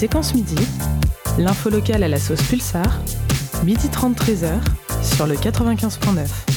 Séquence Midi, l'info locale à la sauce Pulsar, midi 30 13h sur le 95.9.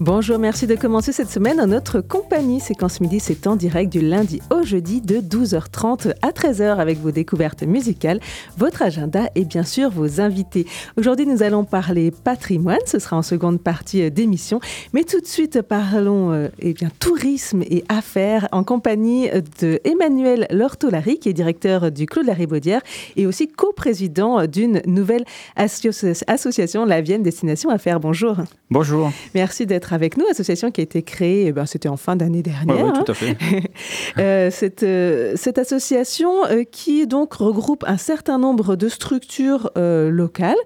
Bonjour, merci de commencer cette semaine en notre compagnie. Séquence Midi, c'est en direct du lundi au jeudi de 12h30 à 13h avec vos découvertes musicales, votre agenda et bien sûr vos invités. Aujourd'hui, nous allons parler patrimoine, ce sera en seconde partie euh, d'émission. Mais tout de suite, parlons euh, eh bien, tourisme et affaires en compagnie de Emmanuel Lortolari, qui est directeur du Clos de la Ribaudière et aussi coprésident d'une nouvelle association, la Vienne Destination Affaires. Bonjour. Bonjour. Merci d'être avec nous, association qui a été créée, eh ben, c'était en fin d'année dernière. Oui, tout à fait. euh, cette, euh, cette, association euh, qui donc regroupe un certain nombre de structures locales.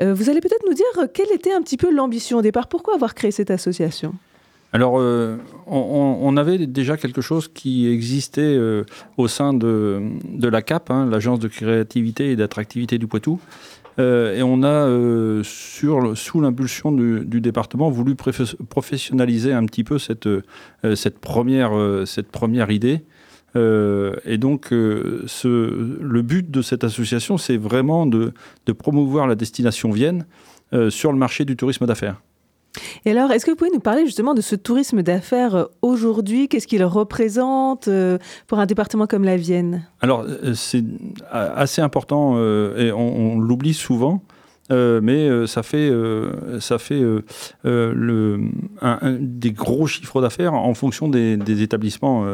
vous allez peut-être nous dire quelle était un petit peu l'ambition au départ. Pourquoi avoir créé cette association? Alors, on, on, avait déjà quelque chose qui existait au sein de, de la CAP, hein, l'Agence de créativité et d'attractivité du Poitou, et on a, euh, sous l'impulsion du, département, voulu professionnaliser un petit peu cette, euh, première, idée. et donc, le but de cette association, c'est vraiment de, promouvoir la destination Vienne sur le marché du tourisme d'affaires. Et alors, est-ce que vous pouvez nous parler justement de ce tourisme d'affaires euh, aujourd'hui? Qu'est-ce qu'il représente euh, pour un département comme la Vienne? Alors, euh, c'est assez important et on, l'oublie souvent. mais ça fait, ça fait des gros chiffres d'affaires en fonction des, des établissements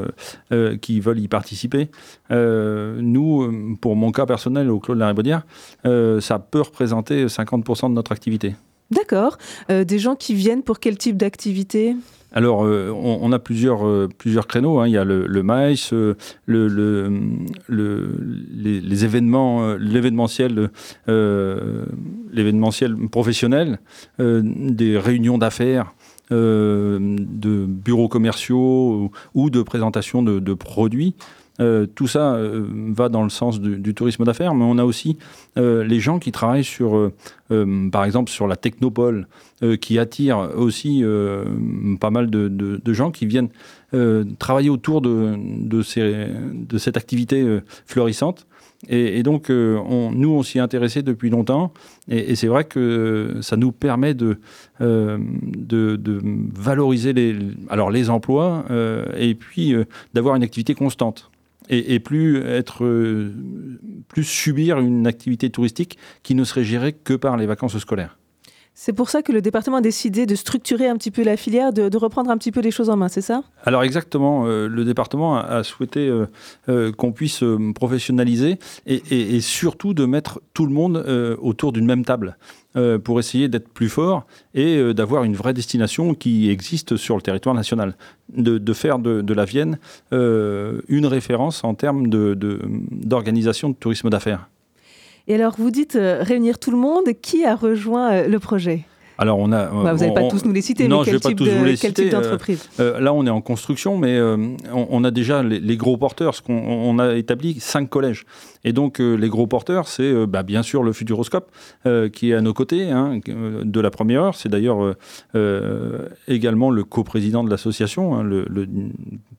qui veulent y participer. nous, pour mon cas personnel au Clos de la Ribaudière, ça peut représenter 50% de notre activité. D'accord. Euh, des gens qui viennent pour quel type d'activité? Alors, euh, on, a plusieurs, euh, plusieurs créneaux. Hein. Il y a le, maïs, le, le, les, événements, l'événementiel professionnel, des réunions d'affaires. de bureaux commerciaux ou, de présentation de produits. Euh, tout ça euh, va dans le sens du, tourisme d'affaires, mais on a aussi euh, les gens qui travaillent sur, par exemple, sur la technopole, qui attire aussi pas mal de, gens qui viennent travailler autour de, cette activité florissante. Et, donc, on, nous, on s'y est depuis longtemps, et, c'est vrai que ça nous permet de, valoriser alors les emplois et puis d'avoir une activité constante et, plus être euh, plus subir une activité touristique qui ne serait gérée que par les vacances scolaires. C'est pour ça que le département a décidé de structurer un petit peu la filière, de, reprendre un petit peu les choses en main, c'est ça? Alors exactement, euh, le département a, souhaité euh, qu'on puisse professionnaliser et, surtout de mettre tout le monde autour d'une même table. Euh, pour essayer d'être plus fort et euh, d'avoir une vraie destination qui existe sur le territoire national. De, faire de, la Vienne euh, une référence en termes d'organisation de tourisme d'affaires. Et alors, vous dites réunir tout le monde. Qui a rejoint le projet? Alors on a. Bah, vous n'allez pas tous nous les citer, mais quel, type, de, quel type d'entreprise? Là, on est en construction, mais on, a déjà les, les gros porteurs. Qu'on on a établi cinq collèges. Et donc, euh, les gros porteurs, c'est euh, bah, bien sûr le Futuroscope euh, qui est à nos côtés hein, de la première heure. C'est d'ailleurs également le coprésident de l'association, hein, le,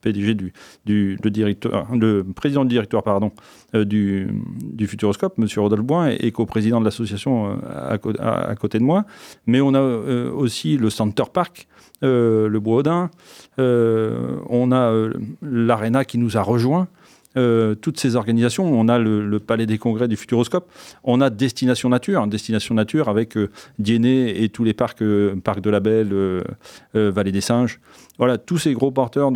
PDG du, du le président du directoire pardon, du, du Futuroscope, Monsieur Rodolphe et, coprésident de l'association à, côté de moi. Mais on a aussi le Center Park. le Bois on a l'Arena qui nous a rejoints, euh, toutes ces organisations. On a le, Palais des Congrès du Futuroscope. On a Destination Nature, Destination Nature avec euh, et tous les parcs, euh, Parc de la Belle, euh, Vallée des Singes. Voilà, tous ces gros porteurs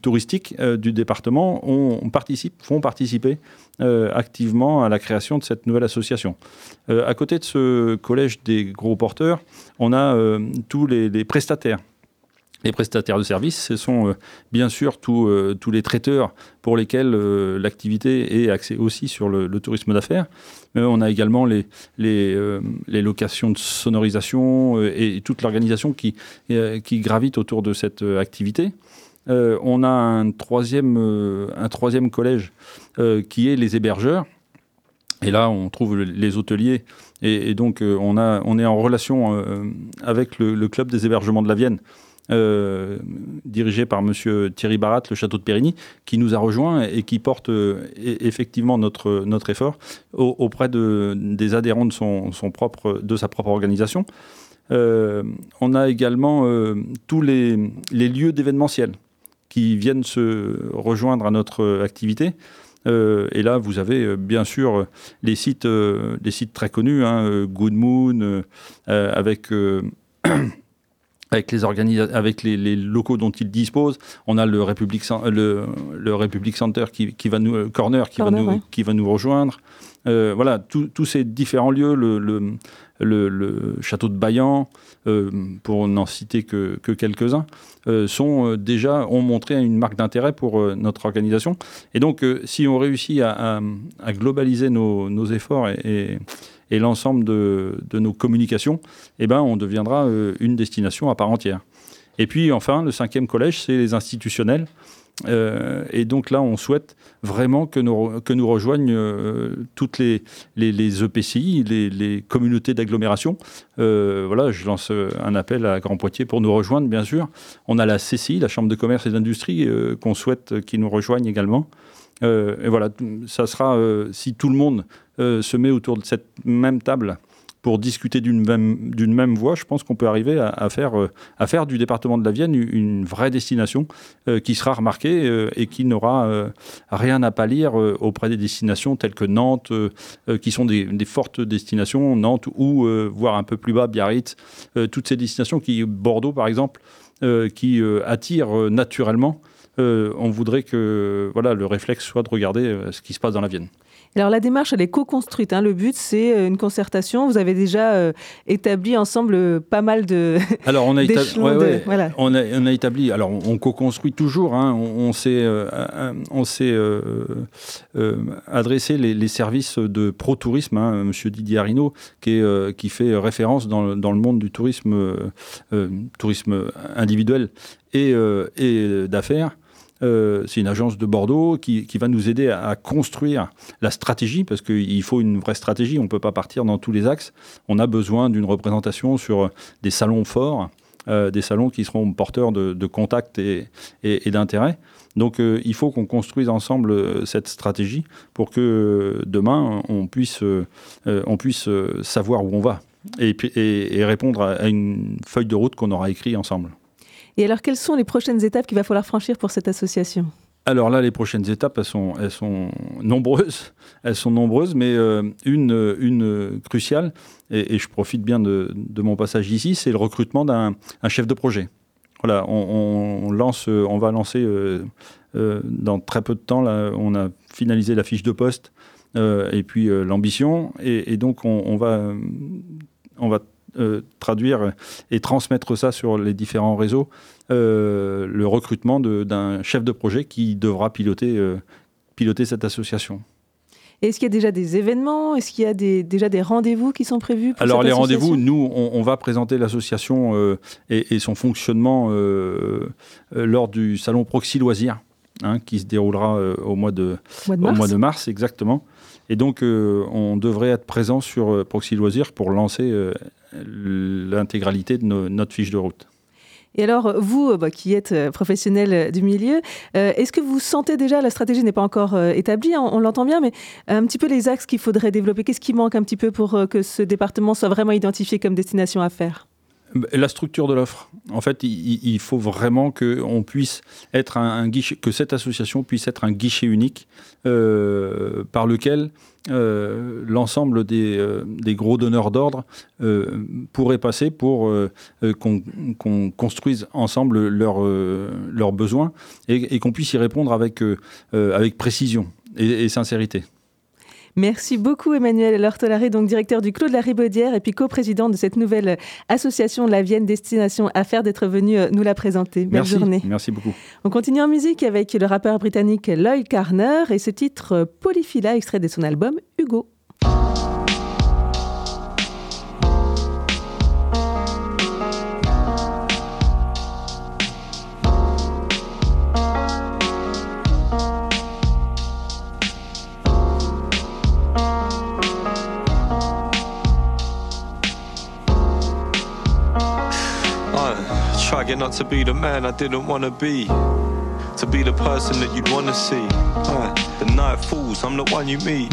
touristiques du département on, font participer activement à la création de cette nouvelle association. à côté de ce collège des gros porteurs, on a tous les prestataires les prestataires de services, ce sont euh, bien sûr euh, tous les traiteurs pour lesquels euh, l'activité est axée aussi sur le, tourisme d'affaires. on a également les, locations de sonorisation et, toute l'organisation qui, gravite autour de cette activité. on a un troisième, collège qui est les hébergeurs. Et là, on trouve les hôteliers. Et, donc, on, est en relation avec le, club des hébergements de la Vienne, dirigé par Monsieur Thierry Barat, le château de Périgny, qui nous a rejoints et qui porte effectivement notre, notre effort auprès de, des adhérents de, son, son propre, de sa propre organisation. on a également tous les, les lieux d'événementiel qui viennent se rejoindre à notre activité. Euh, et là, vous avez euh, bien sûr les sites, euh, les sites très connus, hein, Good Moon, avec avec les, avec les, locaux dont ils disposent. On a le Republic, le, le Republic Center qui, qui, va nous, Corner qui, va, nous, qui va nous rejoindre. voilà, tous ces différents lieux, le, le, château de Bayan, euh, pour n'en citer que, quelques-uns, euh, sont euh, déjà ont montré une marque d'intérêt pour notre organisation. Et donc, si on réussit à, globaliser nos, efforts et, l'ensemble de, nos communications, eh ben, on deviendra une destination à part entière. Et puis, enfin, le cinquième collège, c'est les institutionnels. Euh, et donc là, on souhaite vraiment que nous, que nous rejoignent euh, toutes les, les, EPCI, les, communautés d'agglomération. Euh, voilà, je lance un appel à Grand Poitiers pour nous rejoindre, bien sûr. On a la CCI, la Chambre de commerce et d'industrie, qu'on souhaite qu'ils nous rejoignent également. et voilà, ça sera, si tout le monde se met autour de cette même table, pour discuter d'une même, voie, je pense qu'on peut arriver à, faire, euh, à faire du département de la Vienne une, vraie destination euh, qui sera remarquée euh, et qui n'aura rien à pâlir auprès des destinations telles que Nantes, qui sont des, fortes destinations, Nantes ou, voire un peu plus bas, Biarritz, toutes ces destinations qui, Bordeaux par exemple, qui attirent naturellement. on voudrait que voilà, le réflexe soit de regarder ce qui se passe dans la Vienne. Alors la démarche, elle est co-construite. Hein. Le but, c'est euh, une concertation. Vous avez déjà euh, établi ensemble euh, pas mal de. Alors on a, établi, on, a, établi. Alors on, co-construit toujours. Hein. On, s'est, on s'est adressé les, services de pro-tourisme. Hein, Monsieur Didier Arino, qui, est, qui fait référence dans, dans, le monde du tourisme, tourisme individuel et, et d'affaires. Euh, c'est une agence de Bordeaux qui, va nous aider à, construire la stratégie, parce qu'il faut une vraie stratégie, on ne peut pas partir dans tous les axes. On a besoin d'une représentation sur des salons forts, euh, des salons qui seront porteurs de, contacts et, d'intérêts. Donc euh, il faut qu'on construise ensemble cette stratégie pour que demain on puisse, on puisse savoir où on va et, et répondre à une feuille de route qu'on aura écrite ensemble. Et alors, quelles sont les prochaines étapes qu'il va falloir franchir pour cette association? Alors là, les prochaines étapes, elles sont, nombreuses, elles sont nombreuses, mais euh, une, cruciale, et, je profite bien de, mon passage ici, c'est le recrutement d'un chef de projet. Voilà, on, lance, on va lancer euh, euh, dans très peu de temps, là, on a finalisé la fiche de poste et puis l'ambition, et, et, donc on, va, on va euh, traduire et transmettre ça sur les différents réseaux, euh, le recrutement d'un chef de projet qui devra piloter, euh, piloter cette association. Est-ce qu'il y a déjà des événements? Est-ce qu'il y a des, déjà des rendez-vous qui sont prévus pour Alors les rendez-vous, nous, on, va présenter l'association et, son fonctionnement lors du salon Proxy Loisirs, hein, qui se déroulera au, mois de, mois de au mois de mars, exactement. Et donc, on devrait être présent sur Proxy Loisirs pour lancer l'intégralité de notre fiche de route. Et alors, vous, euh, bah, qui êtes euh, professionnel du milieu, euh, est-ce que vous sentez déjà, la stratégie n'est pas encore établie, hein, on, l'entend bien, mais un petit peu les axes qu'il faudrait développer Qu'est-ce qui manque un petit peu pour que ce département soit vraiment identifié comme destination à faire? La structure de l'offre. En fait, il, faut vraiment que cette association puisse être un guichet unique par lequel euh, l'ensemble des, euh, des, gros donneurs d'ordre euh, pourraient passer pour qu'on construise ensemble leurs besoins et, qu'on puisse y répondre avec précision et sincérité. Merci beaucoup Emmanuel Lortolaré, donc directeur du Clos de la Ribaudière et puis co-président de cette nouvelle association la Vienne Destination Affaires d'être venu euh, nous la présenter. Belle journée. Merci beaucoup. On continue en musique avec le rappeur britannique Lloyd Carner et ce titre Polyphila extrait de son album Hugo. Get not to be the man I didn't wanna be. To be the person that you'd wanna see. Uh, the night falls, I'm the one you meet.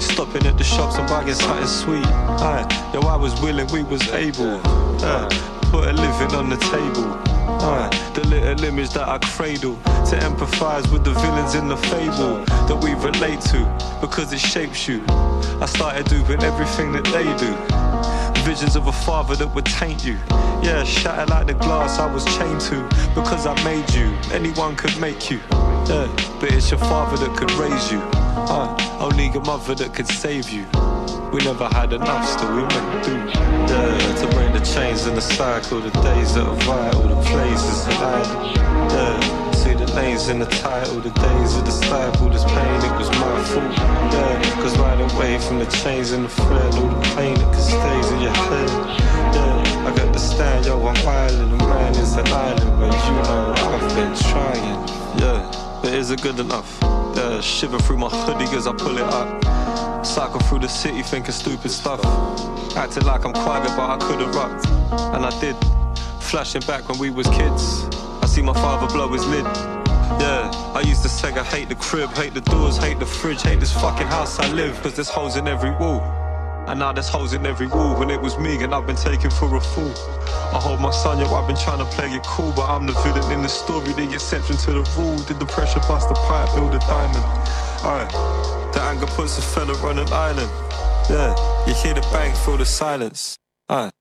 Stopping at the shops and buying something sweet. Uh, yo, I was willing, we was able. Uh, put a living on the table. Uh, the little image that I cradle to empathize with the villains in the fable that we relate to because it shapes you. I started doing everything that they do. Visions of a father that would taint you. Yeah, shatter like the glass I was chained to because I made you. Anyone could make you. Yeah, but it's your father that could raise you. Uh, only your mother that could save you. We never had enough, still we meant do. Yeah, to break the chains in the cycle, the days that are vital, the places that I. Yeah, see the names in the title, the days of the stifle, this pain, it was my fault. Yeah, cause right away from the chains and the thread, all the pain that stays in your head. Yeah, I got to stand, yo, I'm island, the man is an island, but you know I've been trying. Yeah, but is it good enough? Yeah, shiver through my hoodie as I pull it up. Cycle through the city thinking stupid stuff. Acting like I'm quiet, but I could have rocked. And I did. Flashing back when we was kids. See my father blow his lid. Yeah, I used to say I hate the crib, hate the doors, hate the fridge, hate this fucking house I live, cause there's holes in every wall. And now there's holes in every wall when it was me and I've been taken for a fool. I hold my son, yo, I've been trying to play it cool, but I'm the villain in the story, the exception to the rule. Did the pressure bust the pipe, build a diamond? Alright, the anger puts a fella on an island. Yeah, you hear the bang, feel the silence. Alright.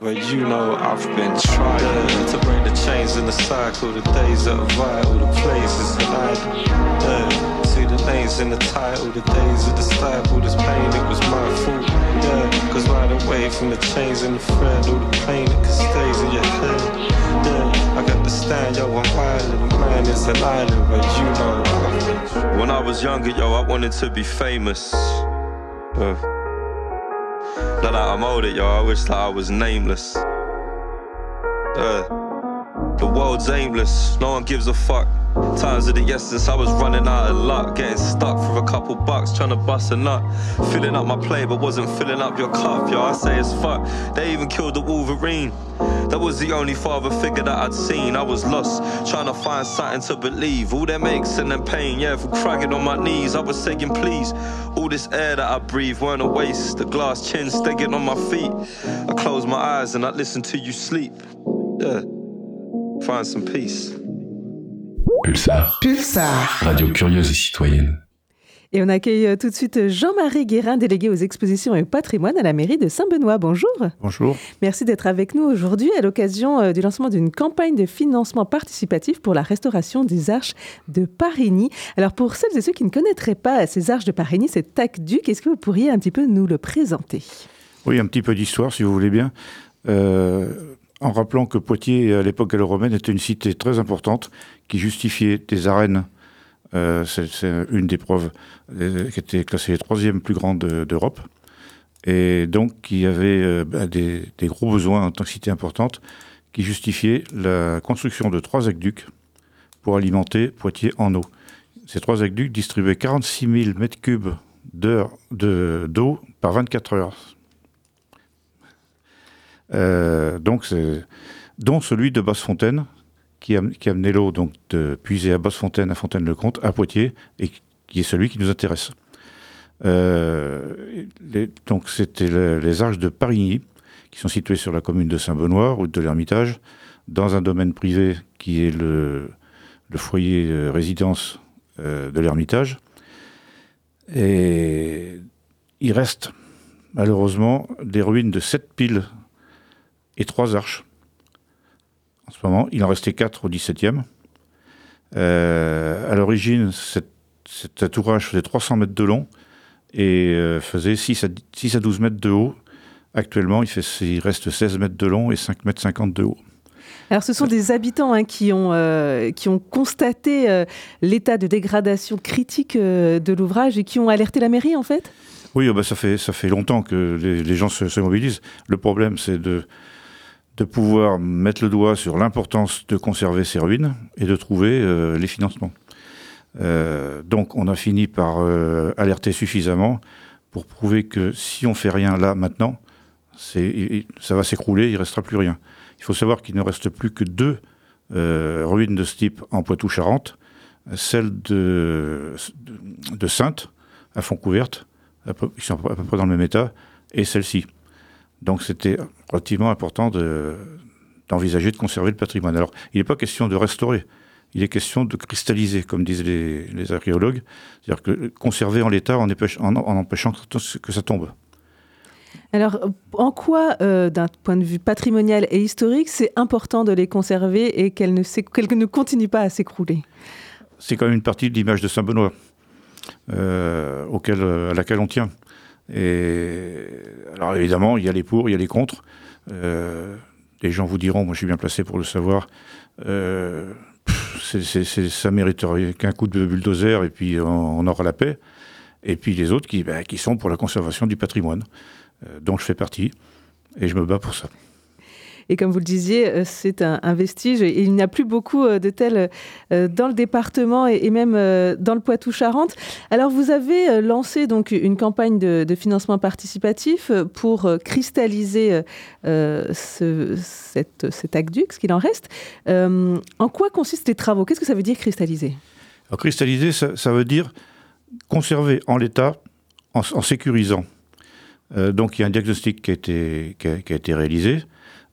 But you know I've been trying to break the chains in the cycle, the days that are vital, the places that I yeah, see the names in the title, the days of the stifle, this pain, it was my fault. Yeah, cause right away from the chains and the thread, all the pain that stays in your head. Yeah, I got to stand, yo, I'm island, man, it's an island, but you know I've been. When I was younger, yo, I wanted to be famous. Uh, now that I'm older, yo, I wish that I was nameless. Uh, the world's aimless, no one gives a fuck. Times of the essence, I was running out of luck, getting stuck for a couple bucks, trying to bust a nut. Filling up my plate, but wasn't filling up your cup, yo. I say it's fuck. They even killed the Wolverine. That was the only father figure that I'd seen. I was lost, trying to find something to believe. All them aches and them pain, yeah, from crying on my knees. I was saying, please. All this air that I breathe weren't a waste. The glass chin stegging on my feet. I close my eyes and I listen to you sleep. Yeah, find some peace. Pulsar. Pulsar. Radio curieuse et citoyenne. Et on accueille euh, tout de suite Jean-Marie Guérin, délégué aux expositions et au patrimoine à la mairie de Saint-Benoît. Bonjour. Bonjour. Merci d'être avec nous aujourd'hui à l'occasion euh, du lancement d'une campagne de financement participatif pour la restauration des arches de Parigny. Alors pour celles et ceux qui ne connaîtraient pas ces arches de Parigny, cet aqueduc, est-ce que vous pourriez un petit peu nous le présenter? Oui, un petit peu d'histoire si vous voulez bien. Euh, en rappelant que Poitiers, à l'époque gallo-romaine, était une cité très importante qui justifiait des arènes. Euh, c'est une des preuves euh, qui était classée troisième plus grande d'Europe. Et donc qui avait euh, bah, des, gros besoins en tant que cité importante, qui justifiait la construction de trois aqueducs pour alimenter Poitiers en eau. Ces trois aqueducs distribuaient 46 000 mètres cubes d'eau de, par 24 heures. Euh, donc, dont celui de Basse-Fontaine, qui, a, qui amené l'eau donc de puiser à Basse-Fontaine, à Fontaine-le-Comte, à Poitiers, et qui est celui qui nous intéresse. Euh, donc, c'était le, les arches de Parigny, qui sont situées sur la commune de Saint-Benoît, route de l'Ermitage, dans un domaine privé qui est le, foyer euh, résidence de l'Ermitage. Et il reste malheureusement des ruines de sept piles et trois arches. En ce moment, il en restait quatre au 17e. Euh, à l'origine, cet, cet ouvrage faisait 300 mètres de long et euh, faisait 6 à, 6 à 12 mètres de haut. Actuellement, il, fait, il reste 16 mètres de long et 5 mètres 50 de haut. Alors, ce sont des habitants hein, qui, ont, euh, qui ont constaté euh, l'état de dégradation critique euh, de l'ouvrage et qui ont alerté la mairie, en fait? Oui, bah, ça, fait, ça fait longtemps que les, les gens se, se, mobilisent. Le problème, c'est de, de pouvoir mettre le doigt sur l'importance de conserver ces ruines et de trouver euh, les financements. Euh, donc, on a fini par euh, alerter suffisamment pour prouver que si on fait rien là maintenant, ça va s'écrouler, il restera plus rien. Il faut savoir qu'il ne reste plus que deux ruines de ce type en Poitou-Charentes, celle de, de, Sainte, à fond couverte, à ils sont à peu près dans le même état, et celle-ci. Donc c'était relativement important de- d'envisager de conserver le patrimoine. Alors, il n'est pas question de restaurer, il est question de cristalliser, comme disent les, les archéologues, c'est-à-dire que conserver en l'état en, empêch- en- en empêchant que, ça tombe. Alors, en quoi, euh, d'un point de vue patrimonial et historique, c'est important de les conserver et qu'elles ne, continuent pas à s'écrouler? C'est quand même une partie de l'image de Saint-Benoît euh, à laquelle on tient. Alors évidemment, il y a les pour, il y a les contre. Euh, les gens vous diront, moi je suis bien placé pour le savoir, euh, pff, ça mériterait qu'un coup de bulldozer et puis on, aura la paix. Et puis les autres qui, qui sont pour la conservation du patrimoine, euh, dont je fais partie, et je me bats pour ça. Et comme vous le disiez, euh, c'est un, vestige il n'y a plus beaucoup euh, de tels euh, dans le département et, même dans le Poitou-Charentes. Alors vous avez lancé donc une campagne de, financement participatif pour cristalliser euh, ce, cette, cet aqueduc, ce qu'il en reste. En quoi consistent les travaux? Qu'est-ce que ça veut dire cristalliser? Cristalliser, ça, veut dire conserver en l'état en, sécurisant. Donc il y a un diagnostic qui a été, réalisé,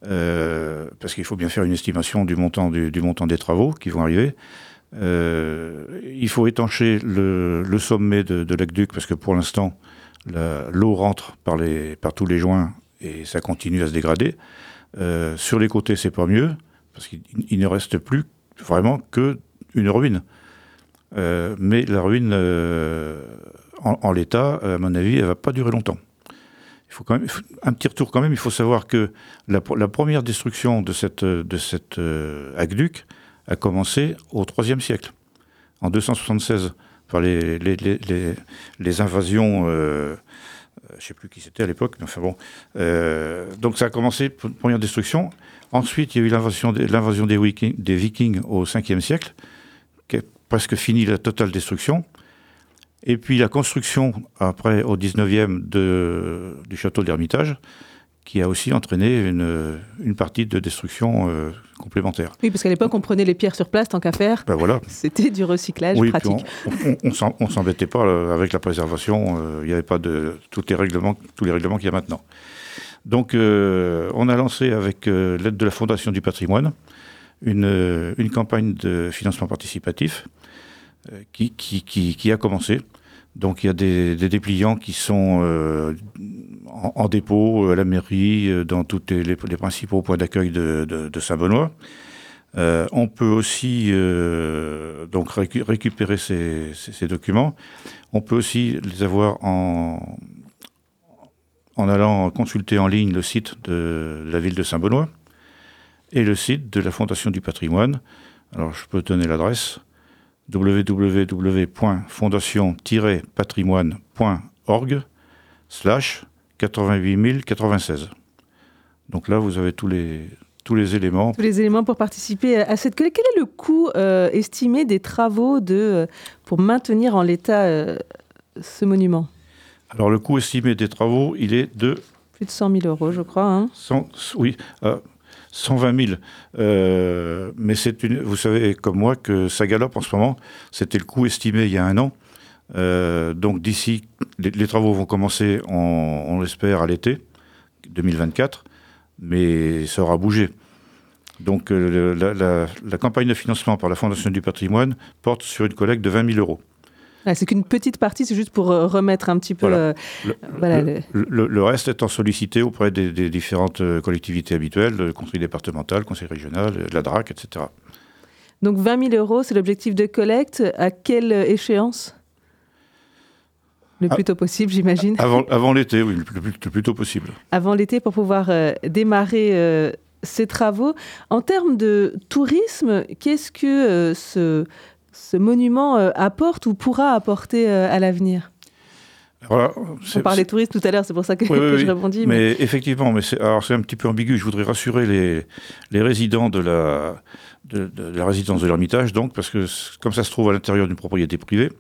parce qu'il faut bien faire une estimation du montant, du, montant des travaux qui vont arriver. Euh, il faut étancher le, sommet de, l'aqueduc, parce que pour l'instant, l'eau rentre par, tous les joints et ça continue à se dégrader. Euh, sur les côtés, c'est pas mieux, parce qu'il il ne reste plus vraiment que une ruine. Euh, mais la ruine, euh, en, en l'état, à mon avis, elle va pas durer longtemps. Faut quand même un petit retour quand même. Il faut savoir que la, première destruction de cette de cette euh, aqueduc a commencé au IIIe siècle, en 276, par les les, les, invasions. Euh, je ne sais plus qui c'était à l'époque, mais enfin bon. Euh, donc ça a commencé, première destruction. Ensuite, il y a eu l'invasion des, Vikings, des Vikings au 5e siècle, qui a presque fini la totale destruction. Et puis la construction, après, au 19e, de, du château d'Ermitage, qui a aussi entraîné une, une partie de destruction euh, complémentaire. Oui, parce qu'à l'époque, on prenait les pierres sur place tant qu'à faire. Ben voilà. C'était du recyclage Oui, puis pratique. on on s'embêtait pas euh, avec la préservation. euh, Il n'y avait pas de tous les règlements, tous les règlements qu'il y a maintenant. Donc, euh, on a lancé avec l'aide de la Fondation du patrimoine une, une campagne de financement participatif qui, qui, a commencé. Donc, il y a des, dépliants qui sont euh, en, dépôt à la mairie, euh, dans tous les, principaux points d'accueil de, Saint-Benoît. Euh, on peut aussi euh, donc récu- récupérer ces, documents. On peut aussi les avoir en, en allant consulter en ligne le site de, de la ville de Saint-Benoît et le site de la Fondation du patrimoine. Alors je peux donner l'adresse www.fondation-patrimoine.org slash 88 096. Donc là, vous avez tous les, tous les éléments Tous les éléments pour participer à cette collecte. Quel est le coût euh, estimé des travaux de, euh, pour maintenir en l'état euh, ce monument? Alors le coût estimé des travaux, il est de Plus de 100 000 euros, je crois. hein. 100, oui, 120 000. Euh, mais c'est une, vous savez comme moi que ça galope en ce moment. C'était le coût estimé il y a un an. Euh, donc d'ici, les, travaux vont commencer, on, l'espère, à l'été 2024, mais ça aura bougé. Donc euh, la campagne de financement par la Fondation du patrimoine porte sur une collecte de 20 000 euros. C'est qu'une petite partie, c'est juste pour euh, remettre un petit peu. Voilà. euh, Le, voilà, le- le- reste étant sollicité auprès des, des différentes euh, collectivités habituelles, le conseil départemental, le conseil régional, la DRAC, etc. Donc 20 000 euros, c'est l'objectif de collecte. À quelle échéance? Le Ah. plus tôt possible, j'imagine. Avant, avant l'été, oui, le plus, le plus tôt possible. Avant l'été pour pouvoir euh, démarrer euh, ces travaux. En termes de tourisme, qu'est-ce que euh, ce, ce monument euh, apporte ou pourra apporter euh, à l'avenir? On parlait tourisme tout à l'heure, c'est pour ça que, Oui, oui, que je répondis. mais- Mais effectivement, mais c'est, un petit peu ambigu. Je voudrais rassurer les, les résidents de la, de, de la résidence de l'Ermitage, donc, parce que comme ça se trouve à l'intérieur d'une propriété privée,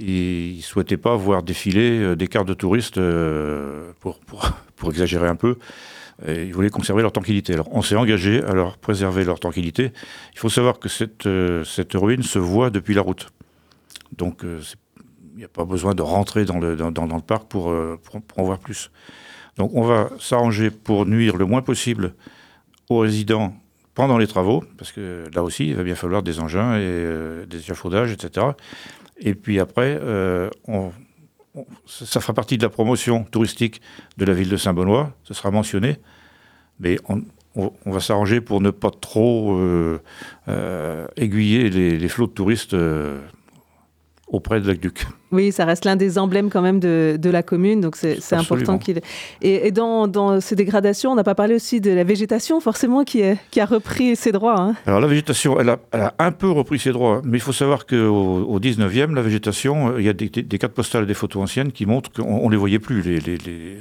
ils ne souhaitaient pas voir défiler euh, des cartes de touristes, euh, pour, pour, pour exagérer un peu, Ils voulaient conserver leur tranquillité. Alors on s'est engagé à leur préserver leur tranquillité. Il faut savoir que cette, euh, ruine se voit depuis la route. Donc euh, il n'y a pas besoin de rentrer dans le, parc pour, euh, pour, en voir plus. Donc on va s'arranger pour nuire le moins possible aux résidents pendant les travaux, parce que là aussi, il va bien falloir des engins et des échafaudages, etc. Et puis après, on- ça fera partie de la promotion touristique de la ville de Saint-Benoît, ce sera mentionné, mais on, va s'arranger pour ne pas trop euh, euh, aiguiller les, les flots de touristes euh, auprès de l'Aqueduc. Oui, ça reste l'un des emblèmes quand même de, de la commune, donc c'est important qu'il... Et, et dans, dans ces dégradations, on n'a pas parlé aussi de la végétation, forcément, qui, est- qui a repris ses droits. hein. Alors la végétation, elle a, elle a un peu repris ses droits, mais il faut savoir qu'au au 19e, la végétation, euh, il y a des, des- des cartes postales et des photos anciennes qui montrent qu'on ne les voyait plus. Les, les- les-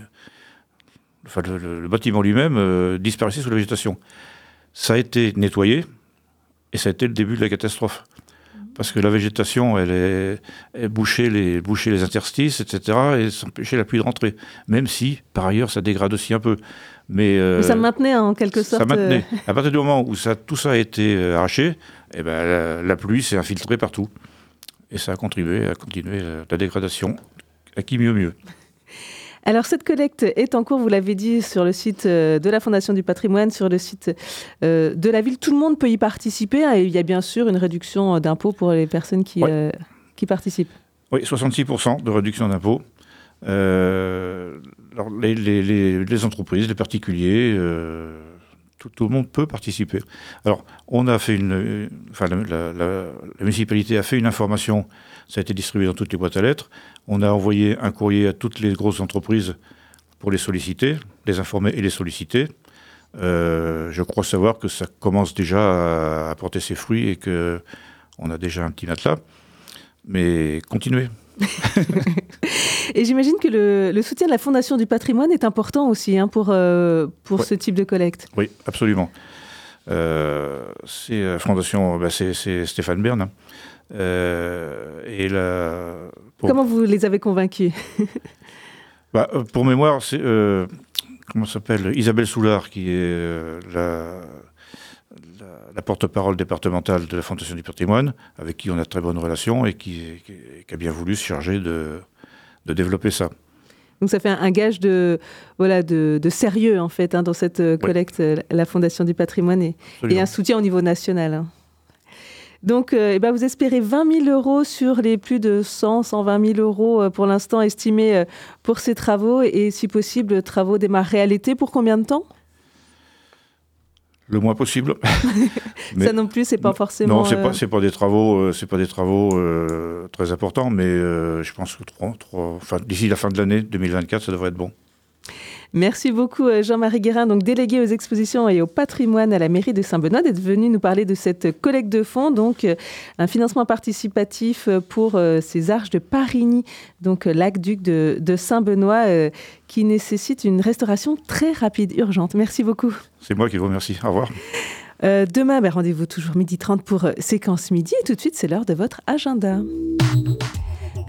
enfin, le, le- le bâtiment lui-même euh, disparaissait sous la végétation. Ça a été nettoyé et ça a été le début de la catastrophe. Parce que la végétation, elle, est, elle bouchait, les, bouchait les interstices, etc., et s'empêchait la pluie de rentrer. Même si, par ailleurs, ça dégrade aussi un peu. Mais, euh, Mais ça maintenait en quelque sorte... ça maintenait. euh, À partir du moment où ça, tout ça a été euh, arraché, eh ben, la, la pluie s'est infiltrée partout. Et ça a contribué à continuer la, la dégradation. À qui mieux mieux? Alors cette collecte est en cours, vous l'avez dit, sur le site euh, de la Fondation du patrimoine, sur le site euh, de la ville. Tout le monde peut y participer hein, et il y a bien sûr une réduction d'impôts pour les personnes qui, euh, participent. Oui, 66% de réduction d'impôts. Euh, les, les- les- les entreprises, les particuliers, euh, tout, tout le monde peut participer. Alors, on a fait une. euh, Enfin, la, la- la- la municipalité a fait une information, ça a été distribué dans toutes les boîtes à lettres. On a envoyé un courrier à toutes les grosses entreprises pour les solliciter, les informer et les solliciter. Euh, je crois savoir que ça commence déjà à, à porter ses fruits et que on a déjà un petit matelas. Mais continuez. Et j'imagine que le, le soutien de la Fondation du patrimoine est important aussi hein, pour, euh, pour Ouais. ce type de collecte. Oui, absolument. Euh, c'est la fondation, bah, c'est c'est Stéphane Bern. hein. Euh, et la, pour, Comment vous les avez convaincus bah, euh, pour mémoire, c'est euh, comment s'appelle Isabelle Soulard qui est la, la, la porte-parole départementale de la Fondation du patrimoine, avec qui on a de très bonnes relations et qui, qui- qui a bien voulu se charger de, de développer ça. Donc ça fait un, un gage de, voilà, de, de sérieux en fait hein, dans cette collecte, la Fondation du patrimoine et, un soutien au niveau national. hein. Donc euh, eh ben, vous espérez 20 000 euros sur les plus de 100, 120 000 euros euh, pour l'instant estimés euh, pour ces travaux et si possible travaux démarrés à l'été pour combien de temps? Le moins possible. Ça non plus, c'est pas forcément. Non, c'est pas pas des travaux c'est pas des travaux très importants, mais je pense que trois, trois, enfin d'ici la fin de l'année 2024, ça devrait être bon. Merci beaucoup euh, Jean-Marie Guérin, donc délégué aux expositions et au patrimoine à la mairie de Saint-Benoît, d'être venu nous parler de cette collecte de fonds, donc euh, un financement participatif euh, pour ces arches de Parigny, donc l'aqueduc de, de Saint-Benoît, qui nécessite une restauration très rapide, urgente. Merci beaucoup. C'est moi qui vous remercie. Au revoir. Euh, demain, ben, rendez-vous toujours midi 30 pour séquence midi. Et tout de suite, c'est l'heure de votre agenda.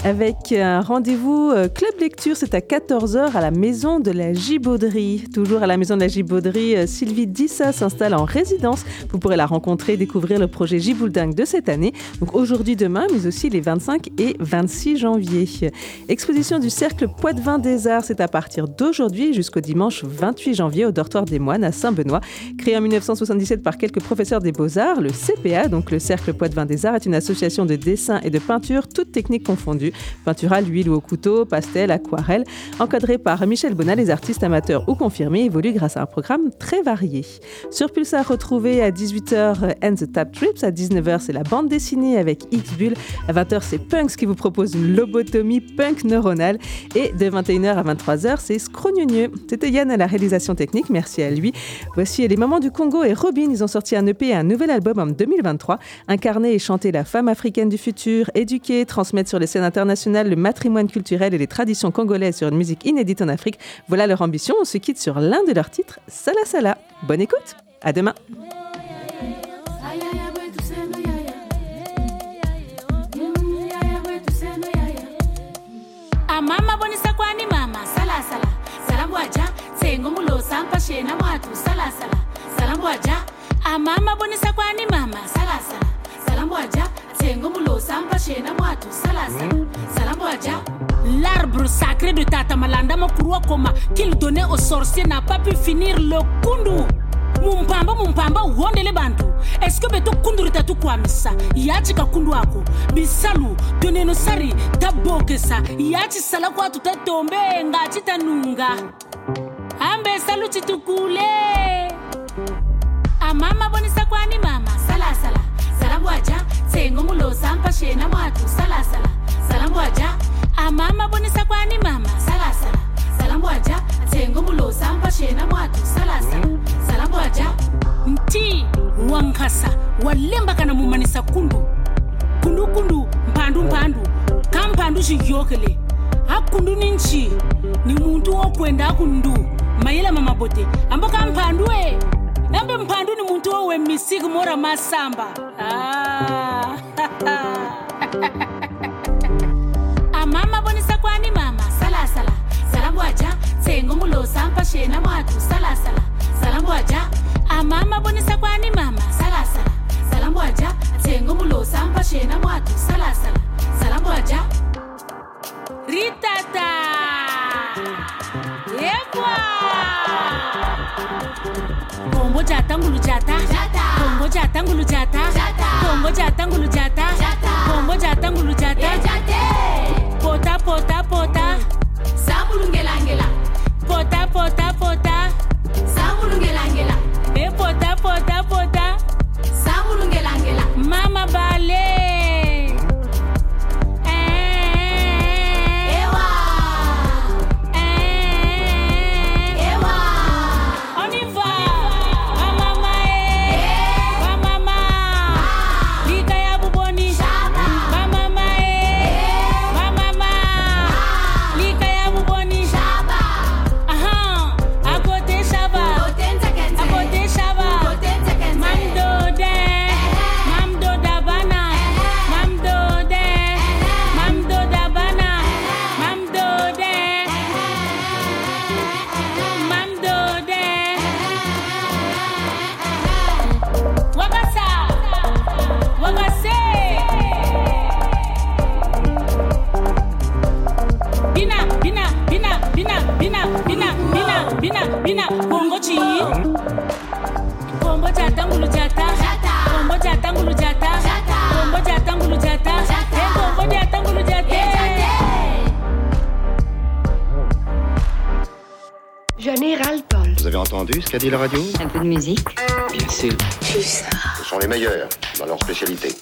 Avec un rendez-vous euh, Club Lecture, c'est à 14h à la Maison de la Gibauderie. Toujours à la Maison de la Gibauderie, euh, Sylvie Dissa s'installe en résidence. Vous pourrez la rencontrer et découvrir le projet Gibouldingue de cette année. Donc aujourd'hui, demain, mais aussi les 25 et 26 janvier. Exposition du Cercle Poitvin des Arts, c'est à partir d'aujourd'hui jusqu'au dimanche 28 janvier au Dortoir des Moines à Saint-Benoît. Créé en 1977 par quelques professeurs des beaux-arts, le CPA, donc le Cercle Poitvin des Arts, est une association de dessin et de peinture, toutes techniques confondues. Peinture à l'huile ou au couteau, pastel, aquarelle. Encadré par Michel Bonnat, les artistes amateurs ou confirmés évoluent grâce à un programme très varié. Sur Pulsar, retrouvez à 18h And the Tap Trips. À 19h, c'est la bande dessinée avec X-Bull. À 20h, c'est Punks qui vous propose une lobotomie punk neuronale. Et de 21h à 23h, c'est Scrognonieux. C'était Yann à la réalisation technique, merci à lui. Voici les Mamans du Congo et Robin. Ils ont sorti un EP et un nouvel album en 2023. Incarner et chanter la femme africaine du futur, éduquer, transmettre sur les scènes internationales le matrimoine culturel et les traditions congolaises sur une musique inédite en Afrique. Voilà leur ambition. On se quitte sur l'un de leurs titres, Sala Sala. Bonne écoute. À demain. salambwaja tsengo mulo sampa mwatu salasala salambwaja L'arbre sacré de Tata Malanda Makurwa Koma qu'il donnait aux sorciers n'a pas pu finir le kundu. mumpamba mumpamba uhondele bantu. Eske beto kunduri tatu kwamisa yachi kakundu ako. Bisalu toneno sari tabokesa yachi sala kwatu tatombe ngachi tanunga ambe salu chitukule. Amama bonisa kwani mama. Salasala salambwaja tsengo mulosa mpashena mwatu salasala salambwaja amama bonisa kwani mama? Salasala. Salambwaja tsengo mulosa mpashena mwatu salasala salambwaja nti wankasa walembakana mumanisa kundu? Kundu kundu mpandu mpandu. Kampandu xiyokele akundu ni nchi. Ni muntu wokwenda akundu mayela mamabote ambo kamphandu e ambe mphandu ni muntu wowe misiki mora masamba. Ah. ngumulo sampa shena sala salasala salambo aja amama bonisa kwani mama? Salasala salambo aja athenga umulo sampa shena la radio Un peu de musique. Bien sûr. Ce sont les meilleurs dans leur spécialité.